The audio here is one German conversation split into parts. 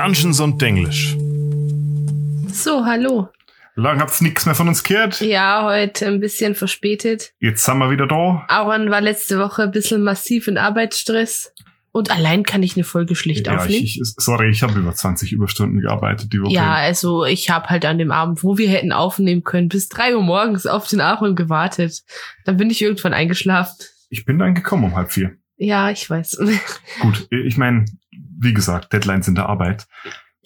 Dungeons und Denglisch. So, hallo. Lang habt's nichts mehr von uns gehört. Ja, heute ein bisschen verspätet. Jetzt sind wir wieder da. Aaron war letzte Woche ein bisschen massiv in Arbeitsstress. Und allein kann ich eine Folge schlicht ja, aufnehmen. ich, ich, sorry, ich habe über 20 Überstunden gearbeitet die Woche. Ja, also ich habe halt an dem Abend, wo wir hätten aufnehmen können, bis drei Uhr morgens auf den Aaron gewartet. Dann bin ich irgendwann eingeschlafen. Ich bin dann gekommen um halb vier. Ja, ich weiß. Gut, ich meine, wie gesagt, Deadlines in der Arbeit.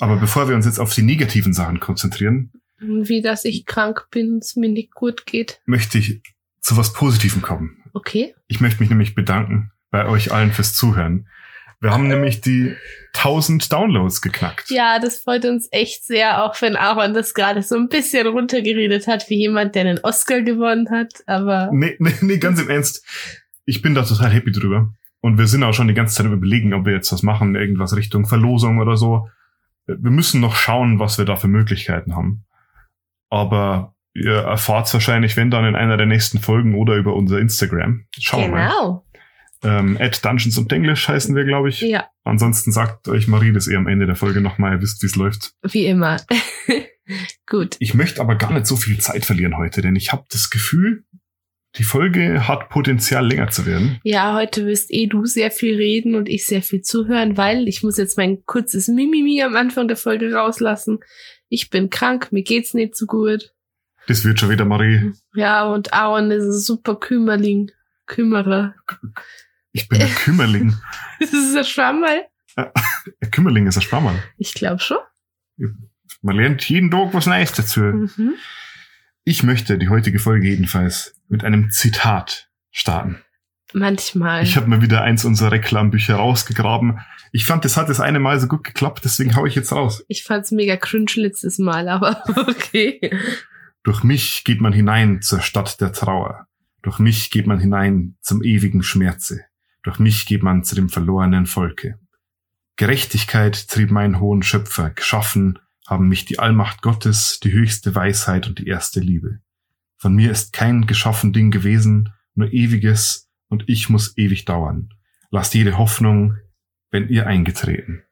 Aber bevor wir uns jetzt auf die negativen Sachen konzentrieren, Wie dass ich krank bin, es mir nicht gut geht. möchte ich zu was Positivem kommen. Okay. Ich möchte mich nämlich bedanken bei euch allen fürs Zuhören. Wir haben nämlich die 1000 Downloads geknackt. Ja, das freut uns echt sehr, auch wenn Aaron das gerade so ein bisschen runtergeredet hat, wie jemand, der einen Oscar gewonnen hat. Aber Nee, nee, nee, ganz im Ernst. Ich bin da total happy drüber. Und wir sind auch schon die ganze Zeit überlegen, ob wir jetzt was machen, irgendwas Richtung Verlosung oder so. Wir müssen noch schauen, was wir da für Möglichkeiten haben. Aber ihr erfahrt wahrscheinlich, wenn dann in einer der nächsten Folgen oder über unser Instagram. Schauen wir mal. genau. Ähm, at Dungeons und English heißen wir, glaube ich. Ja, Ansonsten sagt euch Marie das eh am Ende der Folge nochmal, ihr wisst, wie es läuft. wie immer. Gut. Ich möchte aber gar nicht so viel Zeit verlieren heute, denn ich habe das Gefühl, die Folge hat Potenzial länger zu werden. Ja, heute wirst eh du sehr viel reden und ich sehr viel zuhören, weil ich muss jetzt mein kurzes Mimimi am Anfang der Folge rauslassen. Ich bin krank, mir geht's nicht so gut. Das wird schon wieder, Marie. Ja, und Aaron ist ein super Kümmerling. Kümmerer. Ich bin ein Kümmerling. Das ist ein Schwammerl? Ein Kümmerling ist ein Schwammerl. Ich glaube schon. Man lernt jeden Tag was Neues dazu. Mhm. Ich möchte die heutige Folge jedenfalls mit einem Zitat starten. Manchmal. Ich habe mir wieder eins unserer Reklambücher rausgegraben. Ich fand, das hat das eine Mal so gut geklappt, deswegen hau ich jetzt raus. Ich fand's mega cringe letztes Mal, aber okay. Durch mich geht man hinein zur Stadt der Trauer. Durch mich geht man hinein zum ewigen Schmerze. Durch mich geht man zu dem verlorenen Volke. Gerechtigkeit trieb meinen hohen Schöpfer. Geschaffen haben mich die Allmacht Gottes, die höchste Weisheit und die erste Liebe. Von mir ist kein geschaffen Ding gewesen, nur ewiges, und ich muss ewig dauern. Lasst jede Hoffnung, wenn ihr eingetreten.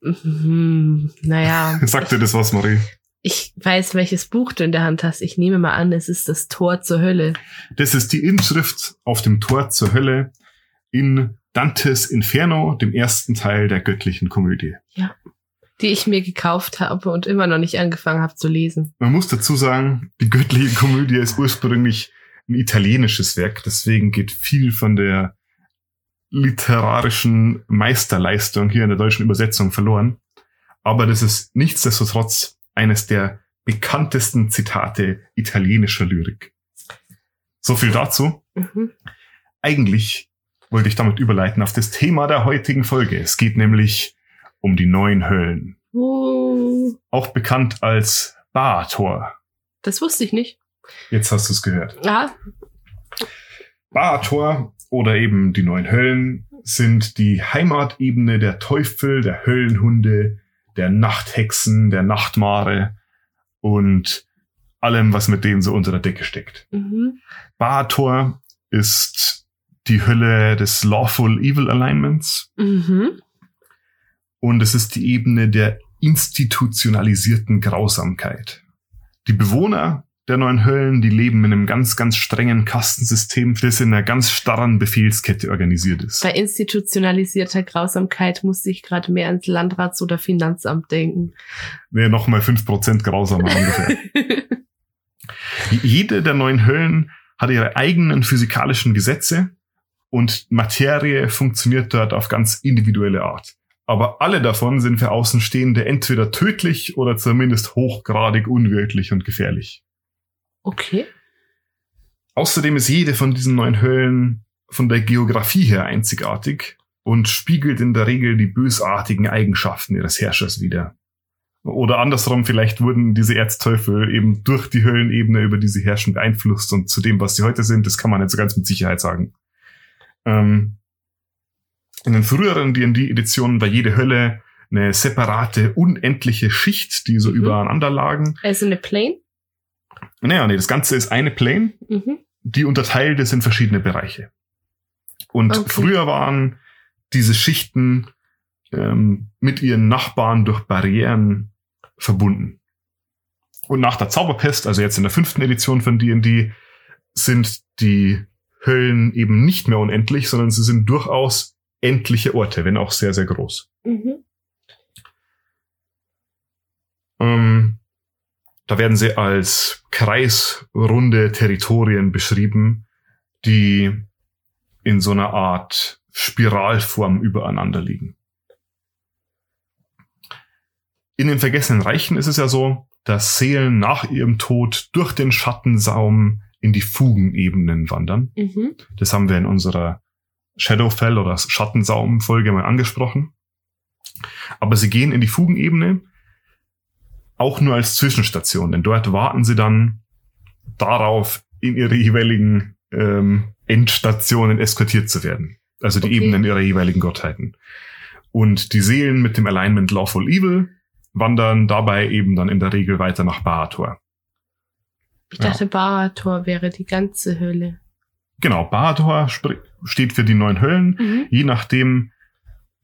Mhm. Naja. Sagt dir das was, Marie? Ich weiß, welches Buch du in der Hand hast. Ich nehme mal an, es ist das Tor zur Hölle. Das ist die Inschrift auf dem Tor zur Hölle in Dantes Inferno, dem ersten Teil der göttlichen Komödie. Die ich mir gekauft habe und immer noch nicht angefangen habe zu lesen. Man muss dazu sagen, die göttliche Komödie ist ursprünglich ein italienisches Werk, deswegen geht viel von der literarischen Meisterleistung hier in der deutschen Übersetzung verloren. Aber das ist nichtsdestotrotz eines der bekanntesten Zitate italienischer Lyrik. So viel dazu. Mhm. Eigentlich wollte ich damit überleiten auf das Thema der heutigen Folge. Es geht nämlich um die neuen Höllen. Uh, Auch bekannt als Baator. das wusste ich nicht. Jetzt hast du es gehört. Ja, Baator oder eben die neuen Höllen sind die Heimatebene der Teufel, der Höllenhunde, der Nachthexen, der Nachtmare und allem, was mit denen so unter der Decke steckt. mhm. Baator ist die Hölle des Lawful Evil Alignments Mhm. Und es ist die Ebene der institutionalisierten Grausamkeit. Die Bewohner der neuen Höllen, die leben in einem ganz, ganz strengen Kastensystem, das in einer ganz starren Befehlskette organisiert ist. Bei institutionalisierter Grausamkeit musste ich gerade mehr ans Landrats- oder Finanzamt denken. Nee, nochmal 5% grausamer ungefähr. Jede der neuen Höllen hat ihre eigenen physikalischen Gesetze und Materie funktioniert dort auf ganz individuelle Art. Aber alle davon sind für Außenstehende entweder tödlich oder zumindest hochgradig unwirklich und gefährlich. Okay. Außerdem ist jede von diesen neuen Höllen von der Geografie her einzigartig und spiegelt in der Regel die bösartigen Eigenschaften ihres Herrschers wider. Oder andersrum, vielleicht wurden diese Erzteufel eben durch die Höllenebene, über die sie herrschen, beeinflusst und zu dem, was sie heute sind, das kann man nicht so ganz mit Sicherheit sagen. Ähm, in den früheren D&D-Editionen war jede Hölle eine separate, unendliche Schicht, die so Mhm. übereinander lagen. Also eine Plane? Naja, nee, das Ganze ist eine Plane, Mhm. die unterteilt ist in verschiedene Bereiche. Und Okay. früher waren diese Schichten ähm, mit ihren Nachbarn durch Barrieren verbunden. Und nach der Zauberpest, also jetzt in der fünften Edition von D&D, sind die Höllen eben nicht mehr unendlich, sondern sie sind durchaus endliche Orte, wenn auch sehr, sehr groß. Mhm. Ähm, da werden sie als kreisrunde Territorien beschrieben, die in so einer Art Spiralform übereinander liegen. In den Vergessenen Reichen ist es ja so, dass Seelen nach ihrem Tod durch den Schattensaum in die Fugenebenen wandern. Mhm. Das haben wir in unserer Shadowfell oder Schattensaum-Folge mal angesprochen. Aber sie gehen in die Fugenebene auch nur als Zwischenstation, denn dort warten sie dann darauf, in ihre jeweiligen ähm, Endstationen eskortiert zu werden. Also die Okay. Ebenen ihrer jeweiligen Gottheiten. Und die Seelen mit dem Alignment Lawful Evil wandern dabei eben dann in der Regel weiter nach Baator. Ich Ja. dachte, Barator wäre die ganze Hölle. Genau, Baator spr- steht für die neun Höllen. Mhm. Je nachdem,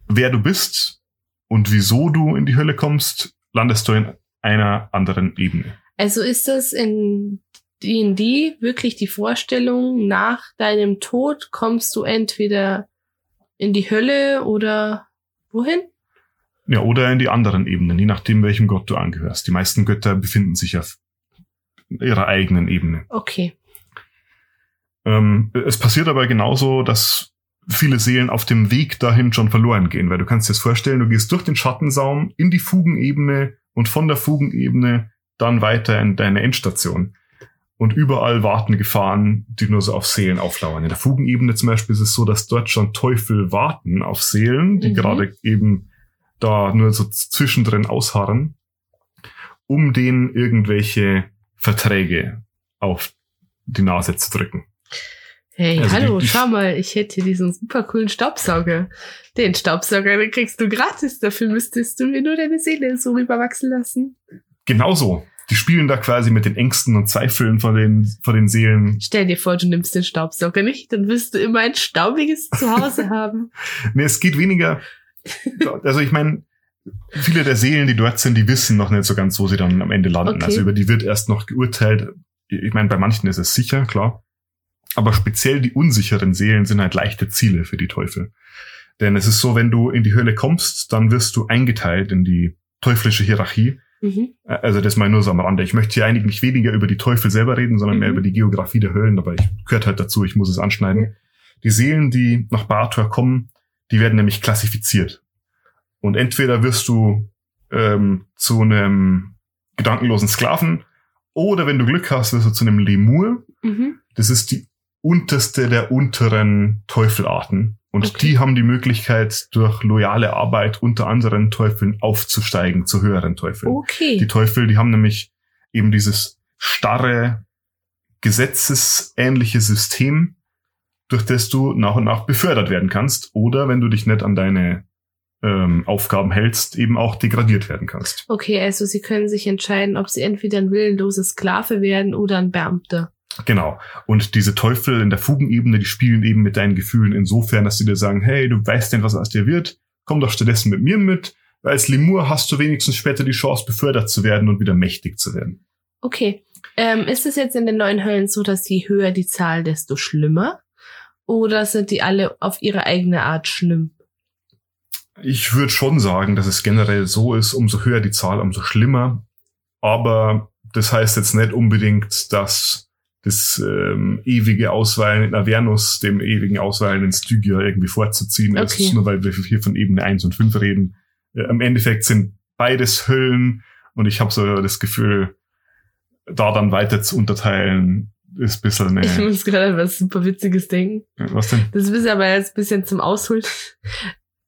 wer du bist und wieso du in die Hölle kommst, landest du in einer anderen Ebene. Also ist das in D&D wirklich die Vorstellung, nach deinem Tod kommst du entweder in die Hölle oder wohin? Ja, oder in die anderen Ebenen, je nachdem, welchem Gott du angehörst. Die meisten Götter befinden sich auf ihrer eigenen Ebene. Okay. Ähm, es passiert aber genauso, dass viele Seelen auf dem Weg dahin schon verloren gehen, weil du kannst dir das vorstellen, du gehst durch den Schattensaum in die Fugenebene und von der Fugenebene dann weiter in deine Endstation. Und überall warten Gefahren, die nur so auf Seelen auflauern. In der Fugenebene zum Beispiel ist es so, dass dort schon Teufel warten auf Seelen, die Mhm. gerade eben da nur so zwischendrin ausharren, um denen irgendwelche Verträge auf die Nase zu drücken. Hey, Also hallo, die- die- schau mal, ich hätte hier diesen super coolen Staubsauger. Den Staubsauger, den kriegst du gratis. Dafür müsstest du mir nur deine Seele so rüberwachsen lassen. Genauso. Die spielen da quasi mit den Ängsten und Zweifeln von den, von den Seelen. Stell dir vor, du nimmst den Staubsauger nicht, dann wirst du immer ein staubiges Zuhause haben. Nee, es geht weniger. Also ich meine, viele der Seelen, die dort sind, die wissen noch nicht so ganz, wo sie dann am Ende landen. Okay. Also über die wird erst noch geurteilt. Ich meine, bei manchen ist es sicher, klar. Aber speziell die unsicheren Seelen sind halt leichte Ziele für die Teufel. Denn es ist so, wenn du in die Hölle kommst, dann wirst du eingeteilt in die teuflische Hierarchie. Mhm. Also das mal nur so am Rande. Ich möchte hier eigentlich nicht weniger über die Teufel selber reden, sondern mehr Mhm. über die Geografie der Höllen, aber ich gehört halt dazu, ich muss es anschneiden. Ja. Die Seelen, die nach Baator kommen, die werden nämlich klassifiziert. Und entweder wirst du ähm, zu einem gedankenlosen Sklaven oder wenn du Glück hast, wirst du zu einem Lemur. Mhm. Das ist die unterste der unteren Teufelarten. Und Okay. die haben die Möglichkeit, durch loyale Arbeit unter anderen Teufeln aufzusteigen zu höheren Teufeln. Okay. Die Teufel, die haben nämlich eben dieses starre, gesetzesähnliche System, durch das du nach und nach befördert werden kannst. Oder wenn du dich nicht an deine ähm, Aufgaben hältst, eben auch degradiert werden kannst. Okay, also sie können sich entscheiden, ob sie entweder ein willenloser Sklave werden oder ein Beamter. Genau. Und diese Teufel in der Fugenebene, die spielen eben mit deinen Gefühlen insofern, dass sie dir sagen, hey, du weißt denn, was aus dir wird, komm doch stattdessen mit mir mit. Als Lemur hast du wenigstens später die Chance, befördert zu werden und wieder mächtig zu werden. Okay. Ähm, ist es jetzt in den neuen Höllen so, dass je höher die Zahl, desto schlimmer? Oder sind die alle auf ihre eigene Art schlimm? Ich würde schon sagen, dass es generell so ist, umso höher die Zahl, umso schlimmer. Aber das heißt jetzt nicht unbedingt, dass das ähm, ewige Ausweilen in Avernus dem ewigen Ausweilen in Stygia irgendwie vorzuziehen Okay. ist, nur weil wir hier von Ebene 1 und 5 reden. Äh, Im Endeffekt sind beides Höllen und ich habe so das Gefühl, da dann weiter zu unterteilen, ist ein bisschen Ich eine, muss gerade was super Witziges denken. was denn? Das ist aber jetzt ein bisschen zum Ausholen.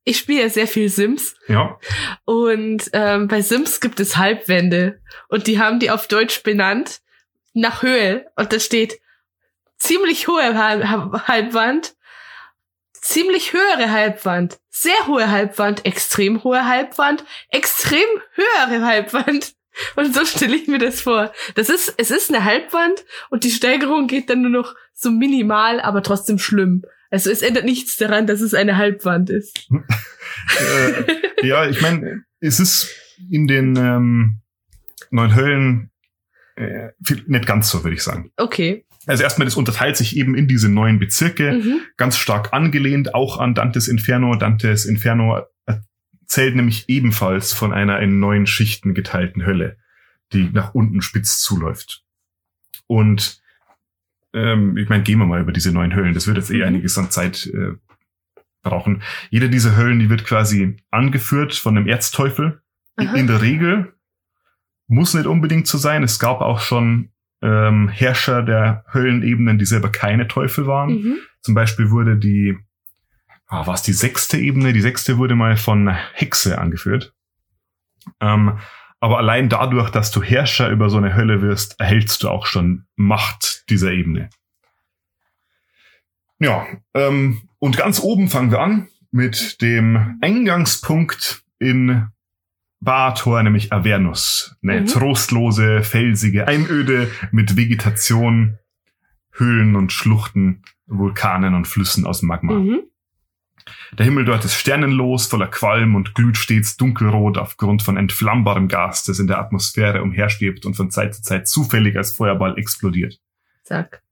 Ich spiele ja sehr viel Sims Ja, und ähm, bei Sims gibt es Halbwände und die haben die auf Deutsch benannt nach Höhe und da steht ziemlich hohe Halb- Halbwand, ziemlich höhere Halbwand, sehr hohe Halbwand, extrem hohe Halbwand, extrem höhere Halbwand. Und so stelle ich mir das vor. Das ist, es ist eine Halbwand und die Steigerung geht dann nur noch so minimal, aber trotzdem schlimm. Also es ändert nichts daran, dass es eine Halbwand ist. äh, ja, ich meine, es ist in den ähm, neuen Höllen äh, nicht ganz so, würde ich sagen. Okay. Also erstmal, das unterteilt sich eben in diese neuen Bezirke, Mhm. ganz stark angelehnt auch an Dantes Inferno. Dantes Inferno erzählt nämlich ebenfalls von einer in neun Schichten geteilten Hölle, die nach unten spitz zuläuft. Und ähm, ich meine, gehen wir mal über diese neun Höllen. Das wird jetzt eh Mhm. einiges an Zeit äh, brauchen. Jede dieser Höllen, die wird quasi angeführt von einem Erzteufel. Aha. in der Regel muss nicht unbedingt so sein. Es gab auch schon ähm, Herrscher der Höllenebenen, die selber keine Teufel waren. Mhm. Zum Beispiel wurde die, ah, war es die sechste Ebene? Die sechste wurde mal von Hexe angeführt. Ähm, aber allein dadurch, dass du Herrscher über so eine Hölle wirst, erhältst du auch schon Macht dieser Ebene. Ja, ähm, und ganz oben fangen wir an mit dem Eingangspunkt in Bator, nämlich Avernus. Eine Mhm. trostlose, felsige Einöde mit Vegetation, Höhlen und Schluchten, Vulkanen und Flüssen aus Magma. Mhm. Der Himmel dort ist sternenlos, voller Qualm und glüht stets dunkelrot aufgrund von entflammbarem Gas, das in der Atmosphäre umherschwebt und von Zeit zu Zeit zufällig als Feuerball explodiert. Sag.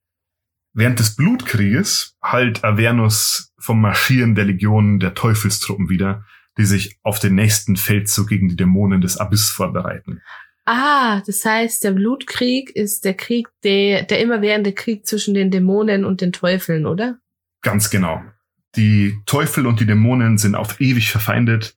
Während des Blutkrieges halt Avernus vom Marschieren der Legionen der Teufelstruppen wieder, die sich auf den nächsten Feldzug gegen die Dämonen des Abyss vorbereiten. Ah, das heißt, der Blutkrieg ist der Krieg, der, der immerwährende Krieg zwischen den Dämonen und den Teufeln, oder? Ganz genau. Die Teufel und die Dämonen sind auf ewig verfeindet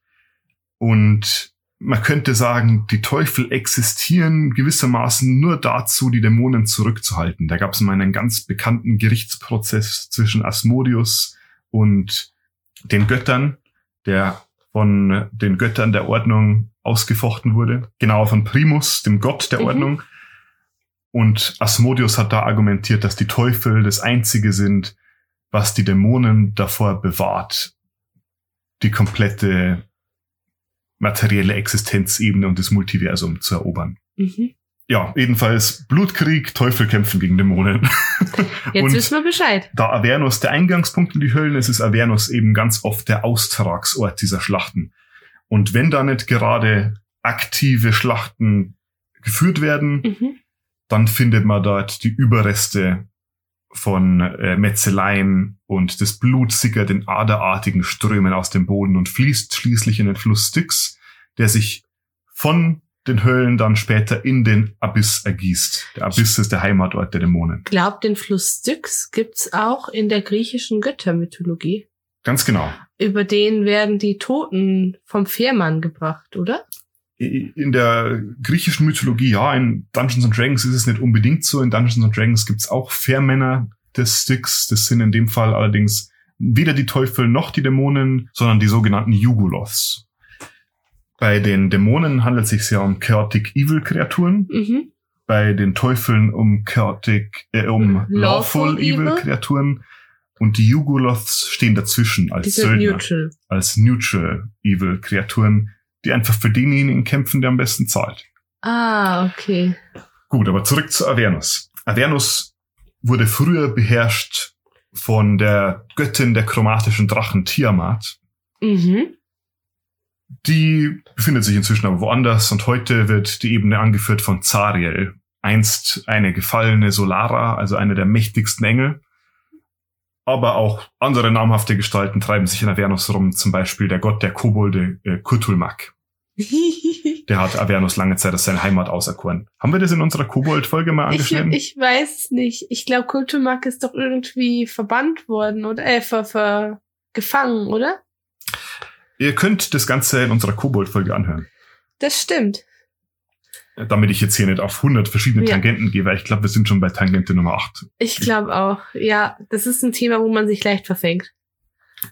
und man könnte sagen, die Teufel existieren gewissermaßen nur dazu, die Dämonen zurückzuhalten. Da gab es mal einen ganz bekannten Gerichtsprozess zwischen Asmodeus und den Göttern, der von den Göttern der Ordnung ausgefochten wurde. Genau von Primus, dem Gott der Mhm. Ordnung. Und Asmodeus hat da argumentiert, dass die Teufel das Einzige sind, was die Dämonen davor bewahrt, die komplette materielle Existenzebene und das Multiversum zu erobern. Mhm. Ja, jedenfalls Blutkrieg, Teufel kämpfen gegen Dämonen. Jetzt und wissen wir Bescheid. da Avernus der Eingangspunkt in die Höllen ist, ist Avernus eben ganz oft der Austragsort dieser Schlachten. Und wenn da nicht gerade aktive Schlachten geführt werden, Mhm. dann findet man dort die Überreste von äh, Metzeleien und das Blut sickert in aderartigen Strömen aus dem Boden und fließt schließlich in den Fluss Styx, der sich von den Höllen dann später in den Abyss ergießt. Der Abyss ist der Heimatort der Dämonen. Glaubt, den Fluss Styx gibt's auch in der griechischen Göttermythologie. Ganz genau. Über den werden die Toten vom Fährmann gebracht, oder? In der griechischen Mythologie, ja, in Dungeons and Dragons ist es nicht unbedingt so. In Dungeons and Dragons gibt's auch Fährmänner des Styx. Das sind in dem Fall allerdings weder die Teufel noch die Dämonen, sondern die sogenannten Yuguloths. Bei den Dämonen handelt es sich ja um Chaotic Evil Kreaturen, Mhm. bei den Teufeln um Chaotic, äh, um Lawful Lawful Evil. Kreaturen und die Yuguloths stehen dazwischen als Söldner, neutral. als Neutral Evil Kreaturen, die einfach für denjenigen kämpfen, der am besten zahlt. Ah, okay. Gut, aber zurück zu Avernus. Avernus wurde früher beherrscht von der Göttin der chromatischen Drachen Tiamat. Mhm. Die befindet sich inzwischen aber woanders und heute wird die Ebene angeführt von Zariel, einst eine gefallene Solara, also eine der mächtigsten Engel. Aber auch andere namhafte Gestalten treiben sich in Avernus rum, zum Beispiel der Gott der Kobolde äh, Kutulmak. Der hat Avernus lange Zeit als seine Heimat auserkoren. Haben wir das in unserer Kobold-Folge mal ich, angeschnitten? ich weiß es nicht. Ich glaube, Kulturmark ist doch irgendwie verbannt worden oder äh, ver, ver, gefangen, oder? Ihr könnt das Ganze in unserer Kobold-Folge anhören. Das stimmt. Damit ich jetzt hier nicht auf 100 verschiedene Ja. Tangenten gehe, weil ich glaube, wir sind schon bei Tangente Nummer 8. Ich glaube auch. Ja, das ist ein Thema, wo man sich leicht verfängt.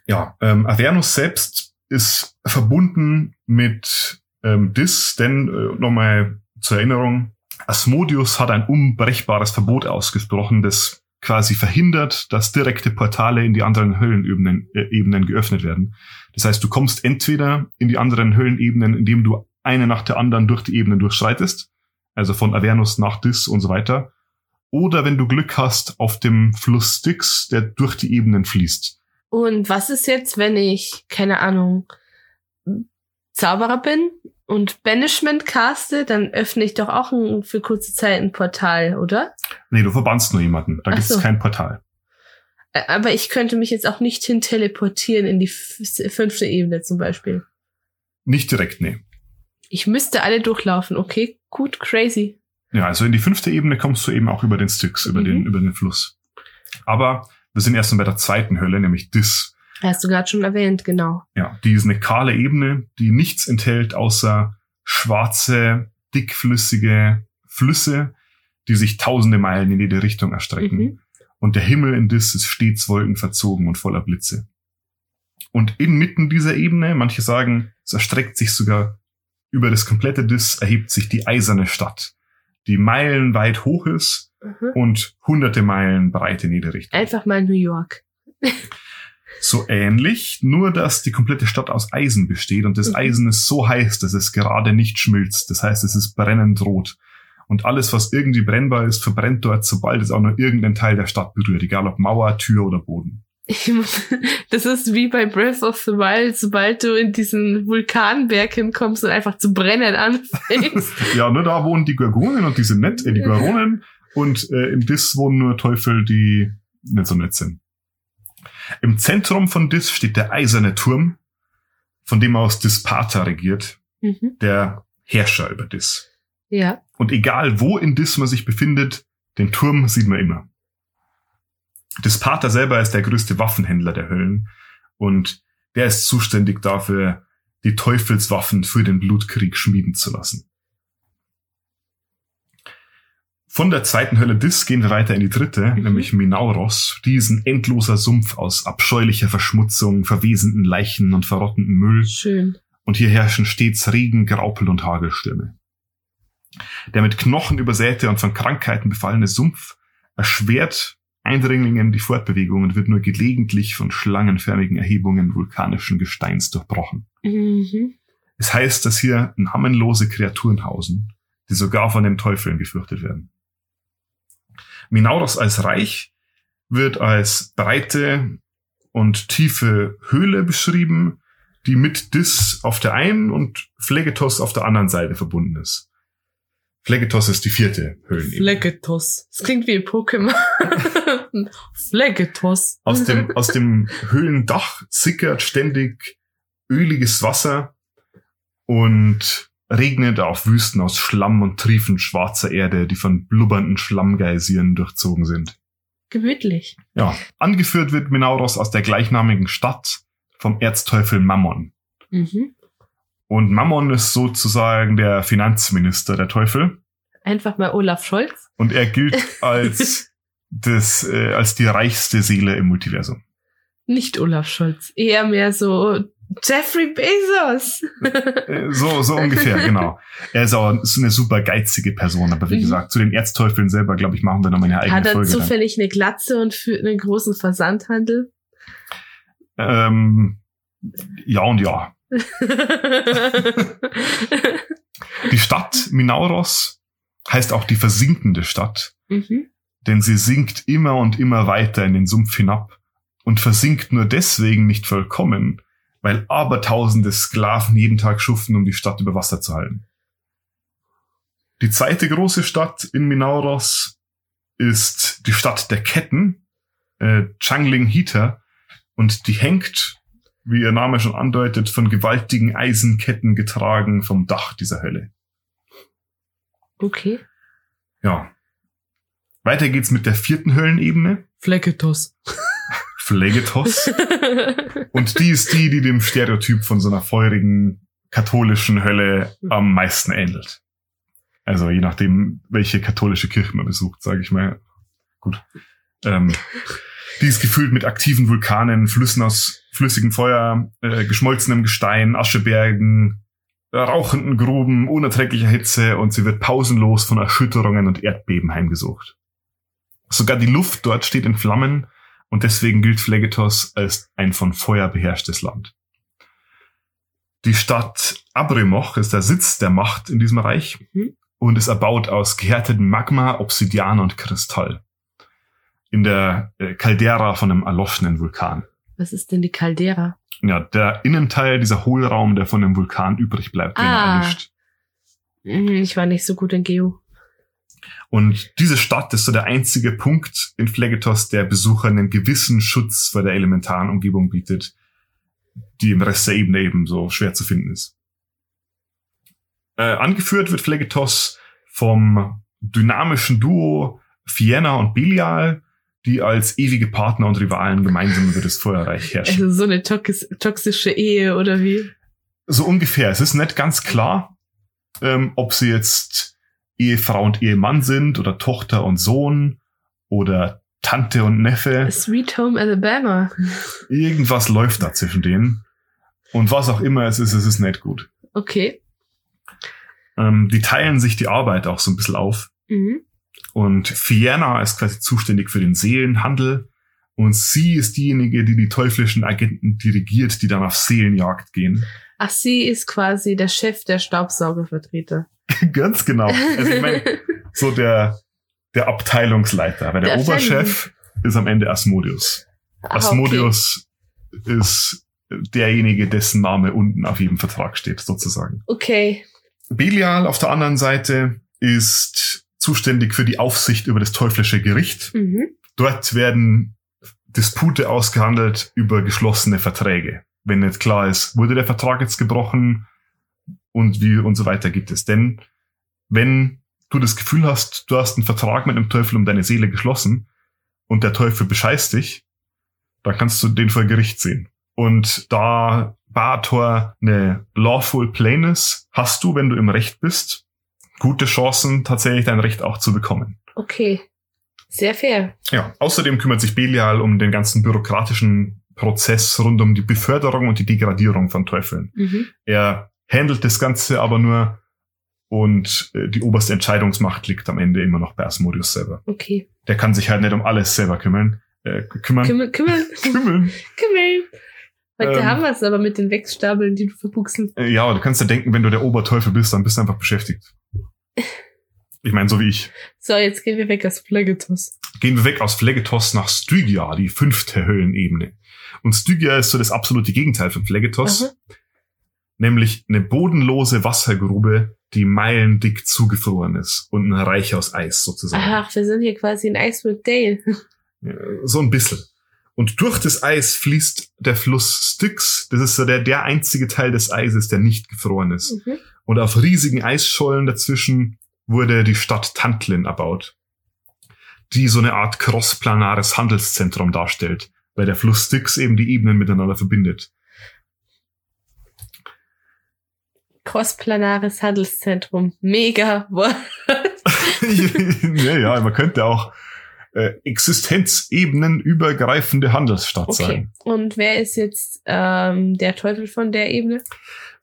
Ja, ähm, Avernus selbst ist verbunden mit ähm, Dis, denn äh, nochmal zur Erinnerung, Asmodeus hat ein unbrechbares Verbot ausgesprochen, das quasi verhindert, dass direkte Portale in die anderen Höllenebenen äh, Ebenen geöffnet werden. Das heißt, du kommst entweder in die anderen Höllenebenen, indem du eine nach der anderen durch die Ebenen durchschreitest, also von Avernus nach Dis und so weiter, oder wenn du Glück hast, auf dem Fluss Styx, der durch die Ebenen fließt. Und was ist jetzt, wenn ich, keine Ahnung, Zauberer bin und Banishment caste, dann öffne ich doch auch ein, für kurze Zeit ein Portal, oder? Nee, du verbannst nur jemanden. Da Ach gibt es so. kein Portal. Aber ich könnte mich jetzt auch nicht hin teleportieren in die fünfte Ebene zum Beispiel. Nicht direkt, nee. Ich müsste alle durchlaufen. Okay, gut, crazy. Ja, also in die fünfte Ebene kommst du eben auch über den Styx, über, den, Mhm. über den Fluss. Aber wir sind erst mal bei der zweiten Hölle, nämlich Dis. Hast du gerade schon erwähnt, genau. Ja, die ist eine kahle Ebene, die nichts enthält außer schwarze, dickflüssige Flüsse, die sich tausende Meilen in jede Richtung erstrecken. Mhm. Und der Himmel in Dis ist stets wolkenverzogen und voller Blitze. Und inmitten dieser Ebene, manche sagen, es erstreckt sich sogar über das komplette Dis, erhebt sich die eiserne Stadt, die meilenweit hoch ist Mhm. und hunderte Meilen breit in jede Richtung. Einfach mal New York. So ähnlich, nur dass die komplette Stadt aus Eisen besteht und das Mhm. Eisen ist so heiß, dass es gerade nicht schmilzt. Das heißt, es ist brennend rot. Und alles, was irgendwie brennbar ist, verbrennt dort, sobald es auch nur irgendein Teil der Stadt berührt, egal ob Mauer, Tür oder Boden. Das ist wie bei Breath of the Wild, sobald du in diesen Vulkanberg hinkommst und einfach zu brennen anfängst. Ja, nur da wohnen die Gorgonen und die sind nett, äh, die Gorgonen. Und äh, im Dis wohnen nur Teufel, die nicht so nett sind. Im Zentrum von Dis steht der eiserne Turm, von dem aus Disparta regiert, mhm. der Herrscher über Dis. Ja. Und egal wo in Dis man sich befindet, den Turm sieht man immer. Disparta selber ist der größte Waffenhändler der Höllen und der ist zuständig dafür, die Teufelswaffen für den Blutkrieg schmieden zu lassen. Von der zweiten Hölle Dis gehen wir weiter in die dritte, Mhm. nämlich Minauros. Die ist ein endloser Sumpf aus abscheulicher Verschmutzung, verwesenden Leichen und verrottendem Müll Schön. und hier herrschen stets Regen, Graupel und Hagelstürme. Der mit Knochen übersäte und von Krankheiten befallene Sumpf erschwert Eindringlingen die Fortbewegung und wird nur gelegentlich von schlangenförmigen Erhebungen vulkanischen Gesteins durchbrochen. Mhm. Es heißt, dass hier namenlose Kreaturen hausen, die sogar von den Teufeln gefürchtet werden. Minauros als Reich wird als breite und tiefe Höhle beschrieben, die mit Dis auf der einen und Phlegetos auf der anderen Seite verbunden ist. Phlegetos ist die vierte Höhlenebene. Phlegetos. Das klingt wie ein Pokémon. Phlegetos. Aus dem, aus dem Höhlendach sickert ständig öliges Wasser und regnet auf Wüsten aus Schlamm und Triefen schwarzer Erde, die von blubbernden Schlammgeysirn durchzogen sind. Gemütlich. Ja, angeführt wird Minauros aus der gleichnamigen Stadt vom Erzteufel Mammon. Mhm. Und Mammon ist sozusagen der Finanzminister der Teufel. Einfach mal Olaf Scholz. Und er gilt als, das, äh, als die reichste Seele im Multiversum. Nicht Olaf Scholz. Eher mehr so Jeffrey Bezos. Äh, So, so ungefähr, genau. Er ist auch so eine super geizige Person, aber wie Mhm. gesagt, zu den Erzteufeln selber, glaube ich, machen wir noch mal eine eigene Hat er Folge. Dann. zufällig eine Glatze und führt einen großen Versandhandel? Ähm, ja und ja. Die Stadt Minauros heißt auch die versinkende Stadt, mhm. denn sie sinkt immer und immer weiter in den Sumpf hinab und versinkt nur deswegen nicht vollkommen, weil abertausende Sklaven jeden Tag schuften, um die Stadt über Wasser zu halten. Die zweite große Stadt in Minauros ist die Stadt der Ketten, äh, Changling Hita, und die hängt, wie ihr Name schon andeutet, von gewaltigen Eisenketten getragen vom Dach dieser Hölle. Okay. Ja. Weiter geht's mit der vierten Höllenebene, Phlegetos. Phlegetos. Und die ist die, die dem Stereotyp von so einer feurigen katholischen Hölle am meisten ähnelt. Also je nachdem, welche katholische Kirche man besucht, sage ich mal. Gut. Ähm, die ist gefüllt mit aktiven Vulkanen, Flüssen aus flüssigem Feuer, äh, geschmolzenem Gestein, Aschebergen, äh, rauchenden Gruben, unerträglicher Hitze und sie wird pausenlos von Erschütterungen und Erdbeben heimgesucht. Sogar die Luft dort steht in Flammen und deswegen gilt Phlegetos als ein von Feuer beherrschtes Land. Die Stadt Abremoch ist der Sitz der Macht in diesem Reich Mhm. und ist erbaut aus gehärtetem Magma, Obsidian und Kristall. In der äh, Caldera von einem erloschenen Vulkan. Was ist denn die Caldera? Ja, der Innenteil, dieser Hohlraum, der von dem Vulkan übrig bleibt, wenn er Ah. erlischt. Hm, Ich war nicht so gut in Geo. Und diese Stadt ist so der einzige Punkt in Phlegetos, der Besuchern einen gewissen Schutz vor der elementaren Umgebung bietet, die im Rest der Ebene eben so schwer zu finden ist. Äh, angeführt wird Phlegetos vom dynamischen Duo Fienna und Belial, die als ewige Partner und Rivalen gemeinsam über das Feuerreich herrschen. Also so eine toxis toxische Ehe oder wie? So ungefähr. Es ist nicht ganz klar, ähm, ob sie jetzt Ehefrau und Ehemann sind oder Tochter und Sohn oder Tante und Neffe. Sweet Home Alabama. Irgendwas läuft da zwischen denen. Und was auch immer es ist, es ist nicht gut. Okay. Ähm, die teilen sich die Arbeit auch so ein bisschen auf. Mhm. Und Fienna ist quasi zuständig für den Seelenhandel. Und sie ist diejenige, die die teuflischen Agenten dirigiert, die dann auf Seelenjagd gehen. Ach, sie ist quasi der Chef der Staubsaugervertreter. Ganz genau. Also ich meine, so der, der Abteilungsleiter. Weil der, Der Oberchef ist am Ende Asmodius. Ah, Asmodius ist derjenige, dessen Name unten auf jedem Vertrag steht, sozusagen. Okay. Belial auf der anderen Seite ist zuständig für die Aufsicht über das teuflische Gericht. okay. Mhm. Dort werden Dispute ausgehandelt über geschlossene Verträge. Wenn nicht klar ist, wurde der Vertrag jetzt gebrochen und wie und so weiter gibt es. Denn wenn du das Gefühl hast, du hast einen Vertrag mit einem Teufel um deine Seele geschlossen und der Teufel bescheißt dich, dann kannst du den vor Gericht sehen. Und da Bator eine lawful plainness hast du, wenn du im Recht bist, gute Chancen, tatsächlich dein Recht auch zu bekommen. Okay. Sehr fair. Ja, außerdem kümmert sich Belial um den ganzen bürokratischen Prozess rund um die Beförderung und die Degradierung von Teufeln. Mhm. Er handelt das Ganze aber nur und äh, die oberste Entscheidungsmacht liegt am Ende immer noch bei Asmodius selber. Okay. Der kann sich halt nicht um alles selber kümmern. Äh, kümmern. Kümmel, kümmel, kümmern. kümmel. Heute Ähm. haben wir es aber mit den Wechsstapeln, die du verbuchselst. Äh, ja, du kannst ja denken, wenn du der Oberteufel bist, dann bist du einfach beschäftigt. Ich meine, so wie ich. So, jetzt gehen wir weg aus Phlegetus. Gehen wir weg aus Phlegetos nach Stygia, die fünfte Höllenebene. Und Stygia ist so das absolute Gegenteil von Phlegetos. Aha. nämlich eine bodenlose Wassergrube, die meilendick zugefroren ist und ein Reich aus Eis sozusagen. Ach, wir sind hier quasi in Icewood Dale. So ein bisschen. Und durch das Eis fließt der Fluss Styx. Das ist so der, der einzige Teil des Eises, der nicht gefroren ist. Mhm. Und auf riesigen Eisschollen dazwischen wurde die Stadt Tantlin erbaut, die so eine Art crossplanares Handelszentrum darstellt, weil der Fluss Styx eben die Ebenen miteinander verbindet. Crossplanares Handelszentrum. Mega. Ja, ja, man könnte auch äh, Existenzebenen übergreifende Handelsstadt Okay. sein. Und wer ist jetzt ähm, der Teufel von der Ebene?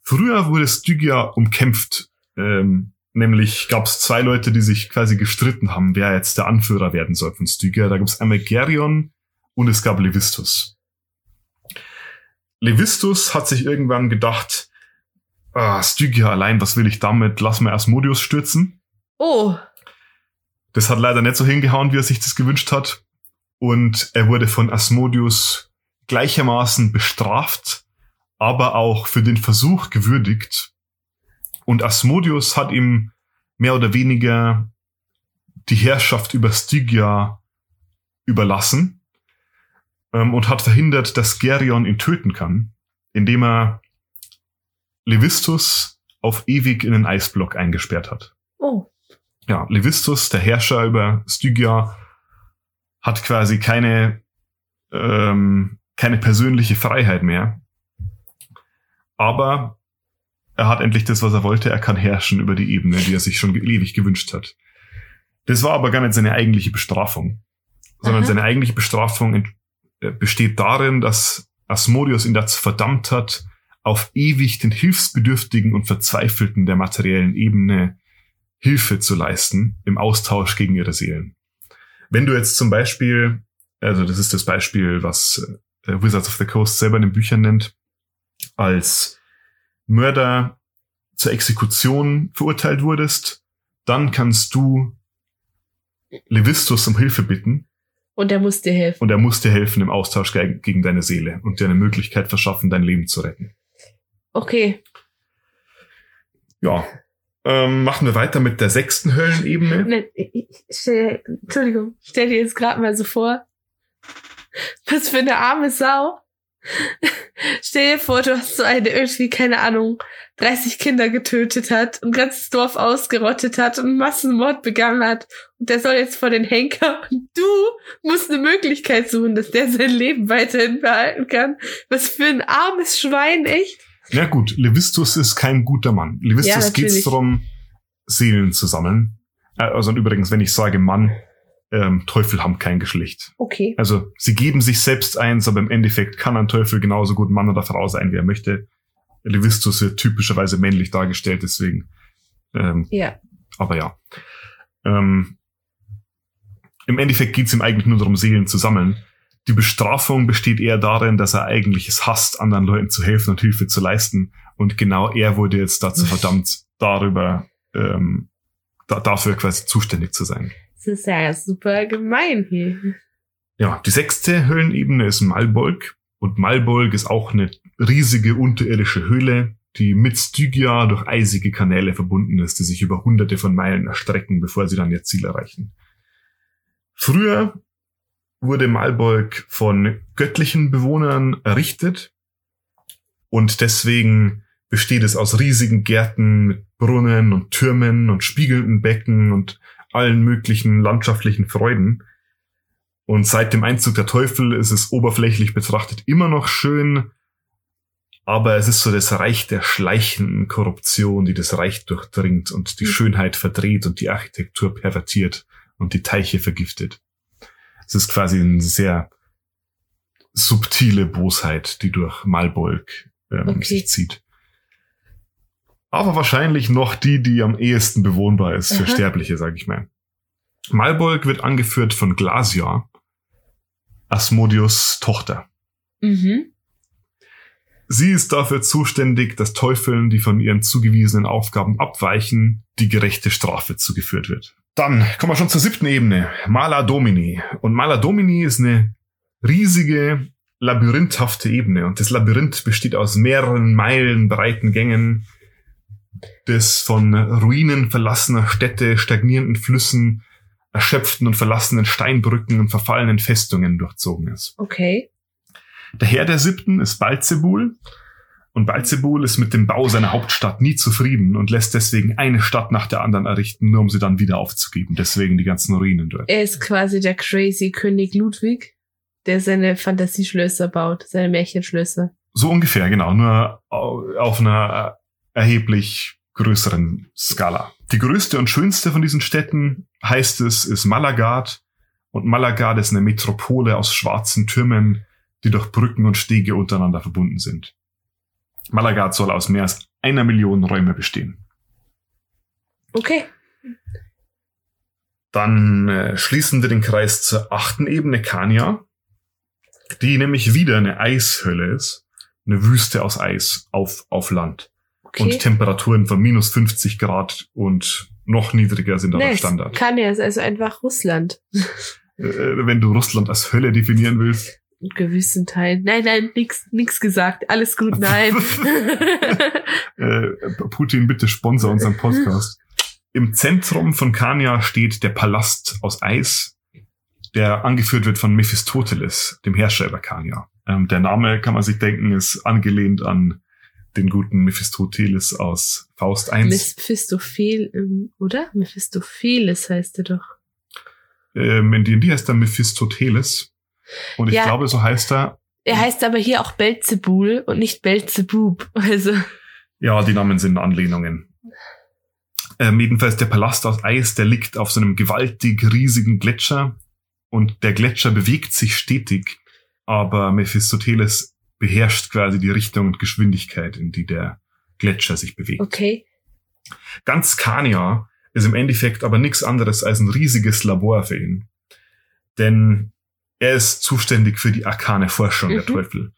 Früher wurde Stygia umkämpft. Ähm, nämlich gab es zwei Leute, die sich quasi gestritten haben, wer jetzt der Anführer werden soll von Stygia. Da gab es einmal Gerion und es gab Levistus. Levistus hat sich irgendwann gedacht, ah, Stygia allein, was will ich damit? Lass mal Asmodius stürzen. Oh, Das hat leider nicht so hingehauen, wie er sich das gewünscht hat. Und er wurde von Asmodius gleichermaßen bestraft, aber auch für den Versuch gewürdigt. Und Asmodius hat ihm mehr oder weniger die Herrschaft über Stygia überlassen ähm, und hat verhindert, dass Gerion ihn töten kann, indem er Levistus auf ewig in einen Eisblock eingesperrt hat oh. ja, Levistus, der Herrscher über Stygia, hat quasi keine, ähm, keine persönliche Freiheit mehr. Aber er hat endlich das, was er wollte. Er kann herrschen über die Ebene, die er sich schon ewig gewünscht hat. Das war aber gar nicht seine eigentliche Bestrafung, sondern Aha. seine eigentliche Bestrafung besteht darin, dass Asmodius ihn dazu verdammt hat, auf ewig den Hilfsbedürftigen und Verzweifelten der materiellen Ebene Hilfe zu leisten im Austausch gegen ihre Seelen. Wenn du jetzt zum Beispiel, also das ist das Beispiel, was äh, Wizards of the Coast selber in den Büchern nennt, als Mörder zur Exekution verurteilt wurdest dann kannst du Levistus um Hilfe bitten Und er muss dir helfen. und er muss dir helfen im Austausch ge gegen deine Seele und dir eine Möglichkeit verschaffen, dein Leben zu retten. Okay. Ja. Ähm, machen wir weiter mit der sechsten Höllenebene. Ne, ich- ich stell, Entschuldigung, stell dir jetzt gerade mal so vor, was für eine arme Sau. Stell dir vor, du hast so eine irgendwie, keine Ahnung, 30 Kinder getötet hat und ein ganzes Dorf ausgerottet hat und Massenmord begangen hat. Und der soll jetzt vor den Henker und du musst eine Möglichkeit suchen, dass der sein Leben weiterhin behalten kann. Was für ein armes Schwein, echt? Na gut, Levistus ist kein guter Mann. Levistus Ja, geht es natürlich. darum, Seelen zu sammeln. Äh, Also und übrigens, wenn ich sage Mann, ähm, Teufel haben kein Geschlecht. Okay. Also sie geben sich selbst eins, aber im Endeffekt kann ein Teufel genauso gut Mann oder Frau sein, wie er möchte. Levistus wird typischerweise männlich dargestellt, deswegen. Ähm, Ja. aber ja. Ähm, Im Endeffekt geht es ihm eigentlich nur darum, Seelen zu sammeln. Die Bestrafung besteht eher darin, dass er eigentlich es hasst, anderen Leuten zu helfen und Hilfe zu leisten. Und genau er wurde jetzt dazu verdammt, darüber, ähm, da, dafür quasi zuständig zu sein. Das ist ja super gemein hier. Ja, die sechste Höhlenebene ist Malbolg. Und Malbolg ist auch eine riesige unterirdische Höhle, die mit Stygia durch eisige Kanäle verbunden ist, die sich über hunderte von Meilen erstrecken, bevor sie dann ihr Ziel erreichen. Früher wurde Malbolg von göttlichen Bewohnern errichtet und deswegen besteht es aus riesigen Gärten mit Brunnen und Türmen und spiegelnden Becken und allen möglichen landschaftlichen Freuden. Und seit dem Einzug der Teufel ist es oberflächlich betrachtet immer noch schön, aber es ist so das Reich der schleichenden Korruption, die das Reich durchdringt und die Mhm. Schönheit verdreht und die Architektur pervertiert und die Teiche vergiftet. Es ist quasi eine sehr subtile Bosheit, die durch Malbolg ähm, Okay. sich zieht. Aber wahrscheinlich noch die, die am ehesten bewohnbar ist für Aha. Sterbliche, sag ich mal. Malbolg wird angeführt von Glasia, Asmodius Tochter. Mhm. Sie ist dafür zuständig, dass Teufeln, die von ihren zugewiesenen Aufgaben abweichen, die gerechte Strafe zugeführt wird. Dann kommen wir schon zur siebten Ebene, Mala Domini. Und Mala Domini ist eine riesige, labyrinthafte Ebene. Und das Labyrinth besteht aus mehreren Meilen breiten Gängen, das von Ruinen verlassener Städte, stagnierenden Flüssen, erschöpften und verlassenen Steinbrücken und verfallenen Festungen durchzogen ist. Okay. Der Herr der Siebten ist Balzebul. Und Balzebul ist mit dem Bau seiner Hauptstadt nie zufrieden und lässt deswegen eine Stadt nach der anderen errichten, nur um sie dann wieder aufzugeben. Deswegen die ganzen Ruinen dort. Er ist quasi der crazy König Ludwig, der seine Fantasieschlösser baut, seine Märchenschlösser. So ungefähr, genau. Nur au- auf einer erheblich größeren Skala. Die größte und schönste von diesen Städten, heißt es, ist Malagard. Und Malagard ist eine Metropole aus schwarzen Türmen, die durch Brücken und Stege untereinander verbunden sind. Malagard soll aus mehr als einer Million Räume bestehen. Okay. Dann äh, schließen wir den Kreis zur achten Ebene Kania, die nämlich wieder eine Eishölle ist. Eine Wüste aus Eis auf, auf Land. Okay. Und Temperaturen von minus 50 Grad und noch niedriger sind da der. Standard. Kann er, ist also einfach Russland. Äh, wenn du Russland als Hölle definieren willst. Gewissen Teilen. Nein, nein, nix, nix gesagt. Alles gut, nein. äh, Putin, bitte sponsor unseren Podcast. Im Zentrum von Kania steht der Palast aus Eis, der angeführt wird von Mephistopheles, dem Herrscher über Kania. Ähm, der Name, kann man sich denken, ist angelehnt an den guten Mephistopheles aus Faust 1. Mephistophel, ähm, oder? Mephistopheles heißt er doch. Ähm, in D&D heißt er Mephistopheles. Und ich Ja. glaube, so heißt er. Er heißt aber hier auch Belzebul und nicht Belzebub. Also, Ja, die Namen sind Anlehnungen. Ähm, jedenfalls der Palast aus Eis, der liegt auf so einem gewaltig riesigen Gletscher und der Gletscher bewegt sich stetig, aber Mephistopheles beherrscht quasi die Richtung und Geschwindigkeit, in die der Gletscher sich bewegt. okay. Ganz Kania ist im Endeffekt aber nichts anderes als ein riesiges Labor für ihn. Denn er ist zuständig für die arkane Forschung der Mhm. Teufel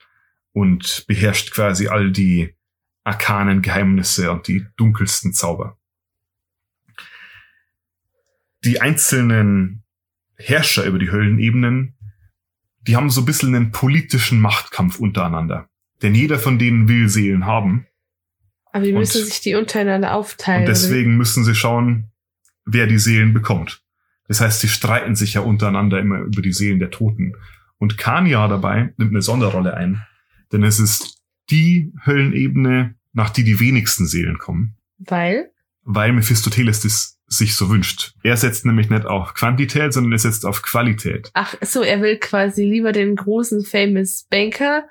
und beherrscht quasi all die arkanen Geheimnisse und die dunkelsten Zauber. die einzelnen Herrscher über die Höllenebenen, die haben so ein bisschen einen politischen Machtkampf untereinander. Denn jeder von denen will Seelen haben. Aber die Und- müssen sich die untereinander aufteilen. Und deswegen müssen sie schauen, wer die Seelen bekommt. Das heißt, sie streiten sich ja untereinander immer über die Seelen der Toten. Und Kania dabei nimmt eine Sonderrolle ein, denn es ist die Höllenebene, nach die die wenigsten Seelen kommen, Weil? weil Mephistopheles das sich so wünscht. Er setzt nämlich nicht auf Quantität, sondern er setzt auf Qualität. Ach so, er will quasi lieber den großen famous Banker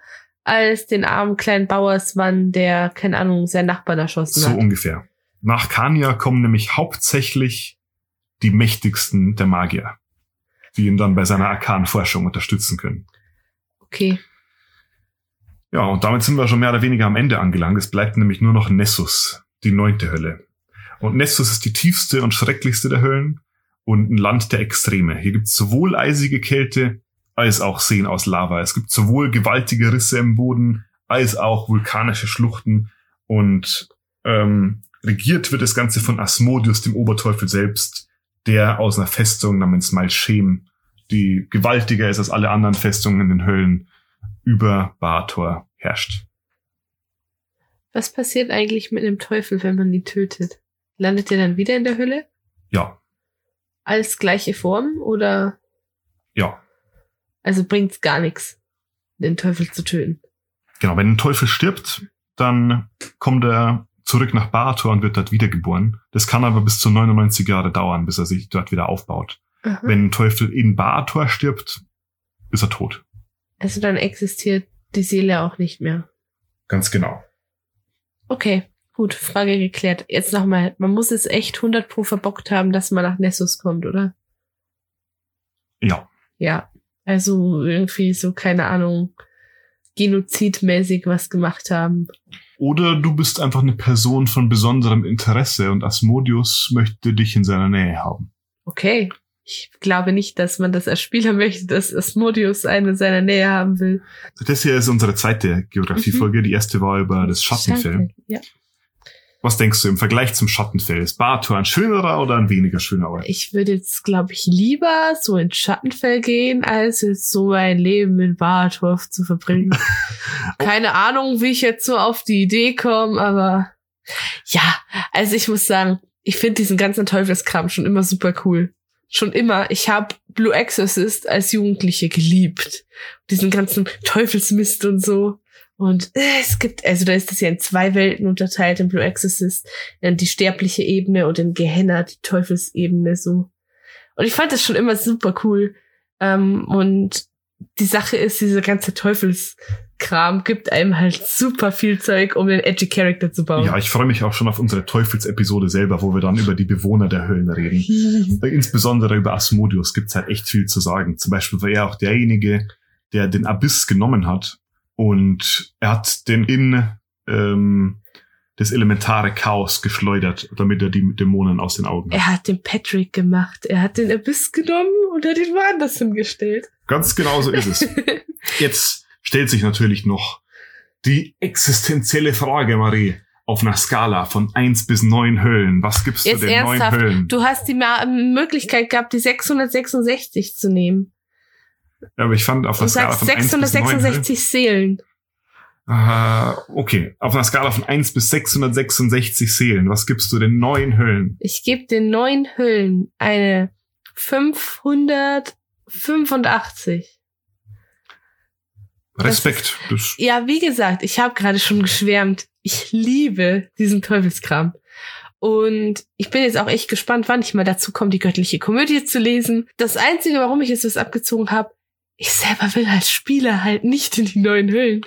als den armen kleinen Bauersmann, der, keine Ahnung, seinen Nachbarn erschossen So hat. ungefähr. Nach Kania kommen nämlich hauptsächlich die mächtigsten der Magier, die ihn dann bei seiner Arkan-Forschung unterstützen können. Okay. Ja, und damit sind wir schon mehr oder weniger am Ende angelangt. Es bleibt nämlich nur noch Nessus, die neunte Hölle. Und Nessus ist die tiefste und schrecklichste der Höllen und ein Land der Extreme. Hier gibt es sowohl eisige Kälte als auch Seen aus Lava. Es gibt sowohl gewaltige Risse im Boden als auch vulkanische Schluchten und ähm, regiert wird das Ganze von Asmodeus, dem Oberteufel selbst, der aus einer Festung namens Malchem, die gewaltiger ist als alle anderen Festungen in den Höllen, über Bator herrscht. Was passiert eigentlich mit einem Teufel, wenn man ihn tötet? Landet er dann wieder in der Hölle? Ja, Als gleiche Form oder ja, also bringt's gar nichts, den Teufel zu töten? genau. Wenn ein Teufel stirbt, dann kommt er zurück nach Bator und wird dort wiedergeboren. Das kann aber bis zu 99 Jahre dauern, bis er sich dort wieder aufbaut. Aha. Wenn ein Teufel in Bator stirbt, ist er tot. Also dann existiert die Seele auch nicht mehr. Ganz genau. Okay, gut, Frage geklärt. Jetzt nochmal, man muss es echt 100 pro verbockt haben, dass man nach Nessus kommt, oder? Ja, Ja, also irgendwie so, keine Ahnung, genozidmäßig was gemacht haben. Oder du bist einfach eine Person von besonderem Interesse und Asmodeus möchte dich in seiner Nähe haben. Okay. Ich glaube nicht, dass man das als Spieler möchte, dass Asmodeus einen in seiner Nähe haben will. Das hier ist unsere zweite Geografiefolge. Die erste war über das Schattenfell. Ja. Was denkst du im Vergleich zum Schattenfell? Ist Bator ein schönerer oder ein weniger schöner Ort? Ich würde jetzt, glaube ich, lieber so ins Schattenfell gehen, als jetzt so mein Leben in Bartorf zu verbringen. Keine Ahnung, wie ich jetzt so auf die Idee komme, aber ja, also ich muss sagen, ich finde diesen ganzen Teufelskram schon immer super cool. Schon immer. Ich habe Blue Exorcist als Jugendliche geliebt. Diesen ganzen Teufelsmist und so. Und äh, es gibt, also da ist das ja in zwei Welten unterteilt, in Blue Exorcist, in die sterbliche Ebene und in Gehenna, die Teufelsebene, so. Und ich fand das schon immer super cool. Ähm, und die Sache ist, dieser ganze Teufelskram gibt einem halt super viel Zeug, um den edgy Character zu bauen. Ja, ich freue mich auch schon auf unsere Teufelsepisode selber, wo wir dann über die Bewohner der Höllen reden. Äh, Insbesondere über Asmodeus gibt's halt echt viel zu sagen. Zum Beispiel war er auch derjenige, der den Abyss genommen hat und er hat den in ähm, das elementare Chaos geschleudert, damit er die Dämonen aus den Augen hat. er hat den Patrick gemacht. Er hat den Abyss genommen und hat ihn woanders hingestellt. Ganz genau so ist es. Jetzt stellt sich natürlich noch die existenzielle Frage, Marie. Auf einer Skala von eins bis neun Höllen. Was gibst Jetzt du den neun Höllen? du hast die Möglichkeit gehabt, die 666 zu nehmen. Ja, aber ich fand auf Du einer Skala sagst von 1 bis 9 Höllen. 666 Seelen. Äh, okay, auf einer Skala von 1 bis 666 Seelen, was gibst du den neun Höllen? Ich gebe den neuen Hüllen eine 585. Respekt. Das, Ja, wie gesagt, ich habe gerade schon geschwärmt. Ich liebe diesen Teufelskram. Und ich bin jetzt auch echt gespannt, wann ich mal dazu komme, die göttliche Komödie zu lesen. Das Einzige, warum ich jetzt was abgezogen habe, ich selber will als Spieler halt nicht in die neuen Hüllen.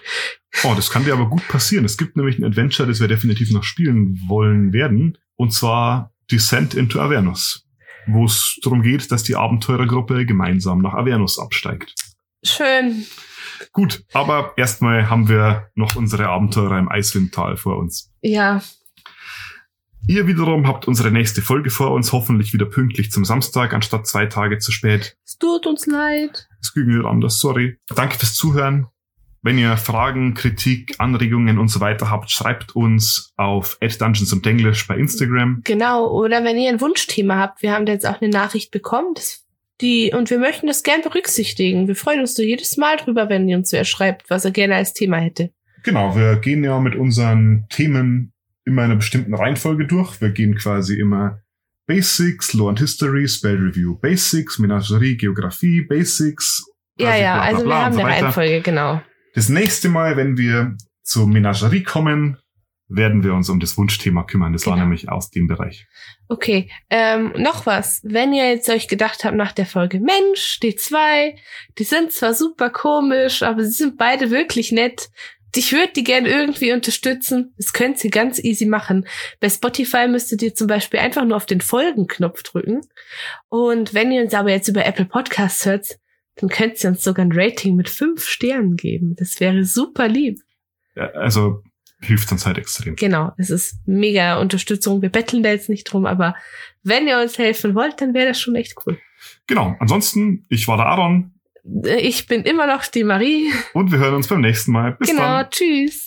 oh, das kann dir aber gut passieren. Es gibt nämlich ein Adventure, das wir definitiv noch spielen wollen werden. Und zwar Descent into Avernus. Wo es darum geht, dass die Abenteurergruppe gemeinsam nach Avernus absteigt. Schön. Gut, aber erstmal haben wir noch unsere Abenteurer im Eiswindtal vor uns. Ja, Ihr wiederum habt unsere nächste Folge vor uns, hoffentlich wieder pünktlich zum Samstag, anstatt zwei Tage zu spät. es tut uns leid. Es ging nicht anders, sorry. Danke fürs Zuhören. Wenn ihr Fragen, Kritik, Anregungen und so weiter habt, schreibt uns auf Dungeons English bei Instagram. Genau, oder wenn ihr ein Wunschthema habt, wir haben da jetzt auch eine Nachricht bekommen, die, und wir möchten das gern berücksichtigen. Wir freuen uns so jedes Mal drüber, wenn ihr uns wer schreibt, was er gerne als Thema hätte. Genau, wir gehen ja mit unseren Themen immer in einer bestimmten Reihenfolge durch. Wir gehen quasi immer Basics, Law and History, Spell Review, Basics, Menagerie, Geografie, Basics. Ja, ja, bla, bla, also wir haben so eine Reihenfolge, genau. Das nächste Mal, wenn wir zur Menagerie kommen, werden wir uns um das Wunschthema kümmern. Das genau. war nämlich aus dem Bereich. Okay, ähm, noch was. Wenn ihr jetzt euch gedacht habt nach der Folge, Mensch, die zwei, die sind zwar super komisch, aber sie sind beide wirklich nett. Ich würde die gerne irgendwie unterstützen. Das könnt ihr ganz easy machen. Bei Spotify müsstet ihr zum Beispiel einfach nur auf den Folgen-Knopf drücken. Und wenn ihr uns aber jetzt über Apple Podcasts hört, dann könnt ihr uns sogar ein Rating mit fünf Sternen geben. Das wäre super lieb. Ja, also hilft uns halt extrem. Genau, es ist mega Unterstützung. Wir betteln da jetzt nicht drum, aber wenn ihr uns helfen wollt, dann wäre das schon echt cool. Genau, ansonsten, ich war der Aaron. Ich bin immer noch die Marie. Und wir hören uns beim nächsten Mal. Bis genau, dann. Genau, tschüss.